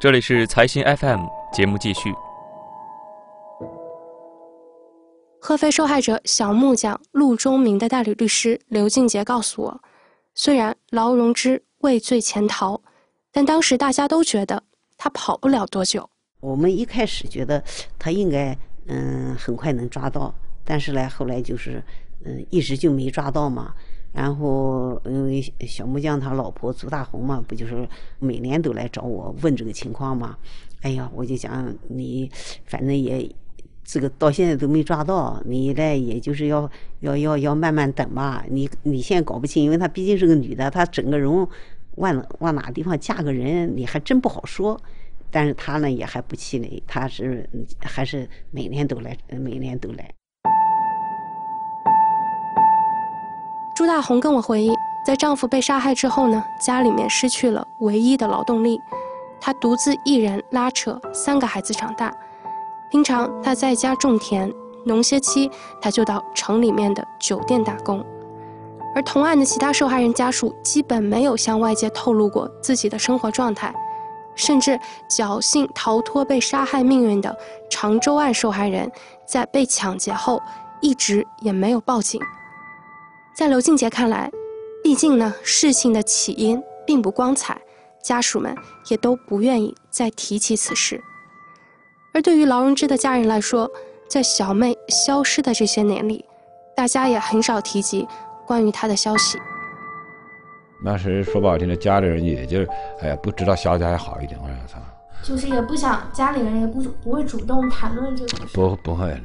这里是财新 FM 节目继续。合肥受害者小木匠陆忠明的代理律师刘静杰告诉我，虽然劳荣枝畏罪潜逃，但当时大家都觉得他跑不了多久。我们一开始觉得他应该嗯很快能抓到，但是呢，后来就是嗯一直就没抓到嘛。然后因为小木匠他老婆朱大红嘛，不就是每年都来找我问这个情况嘛？哎呀，我就讲你反正也。这个到现在都没抓到，你呢，也就是要要要要慢慢等吧。你你现在搞不清，因为她毕竟是个女的，她整个人往往哪个地方嫁个人，你还真不好说。但是她呢也还不气馁，她是还是每年都来，每年都来。朱大红跟我回忆，在丈夫被杀害之后呢，家里面失去了唯一的劳动力，她独自一人拉扯三个孩子长大。平常她在家种田，农歇期她就到城里面的酒店打工。而同案的其他受害人家属基本没有向外界透露过自己的生活状态，甚至侥幸逃脱被杀害命运的常州案受害人，在被抢劫后一直也没有报警。在刘静杰看来，毕竟呢事情的起因并不光彩，家属们也都不愿意再提起此事。而对于劳荣枝的家人来说，在小妹消失的这些年里，大家也很少提及关于她的消息。那时说不好听的，家里人也就哎呀，不知道消息还好一点，我操。就是也不想，家里人也不不会主动谈论这个事。不不会，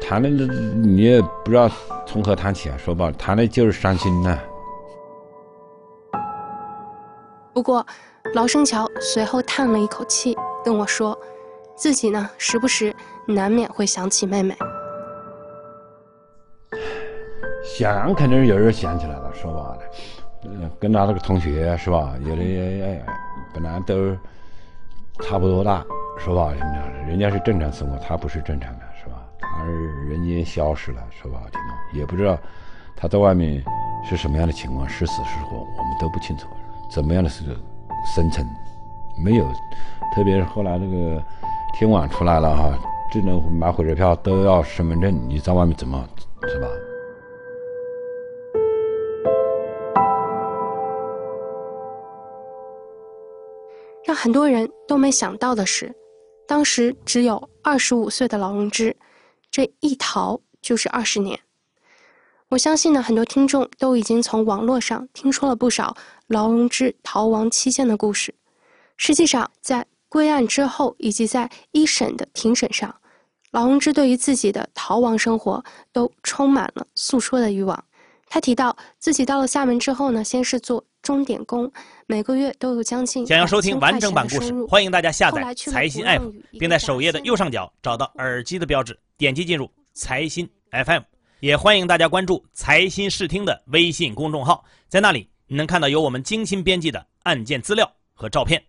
谈的你也不知道从何谈起啊。说不好，谈的就是伤心呐。不过，劳生桥随后叹了一口气，跟我说。自己呢，时不时难免会想起妹妹。想肯定是有人想起来了，说吧跟他那个同学是吧？有的也本来都差不多大，说吧，人家是正常生活，他不是正常的，是吧？而人间消失了，说不好听的，也不知道他在外面是什么样的情况，是死是活，我们都不清楚。怎么样的是生存，没有，特别是后来那个。天网出来了哈，智能买火车票都要身份证，你在外面怎么是吧？让很多人都没想到的是，当时只有二十五岁的劳荣枝，这一逃就是二十年。我相信呢，很多听众都已经从网络上听说了不少劳荣枝逃亡期间的故事。实际上，在归案之后，以及在一审的庭审上，劳荣枝对于自己的逃亡生活都充满了诉说的欲望。他提到自己到了厦门之后呢，先是做钟点工，每个月都有将近想要收听完整版故事，欢迎大家下载财新 app，并在首页的右上角找到耳机的标志，点击进入财新 FM。也欢迎大家关注财新视听的微信公众号，在那里你能看到由我们精心编辑的案件资料和照片。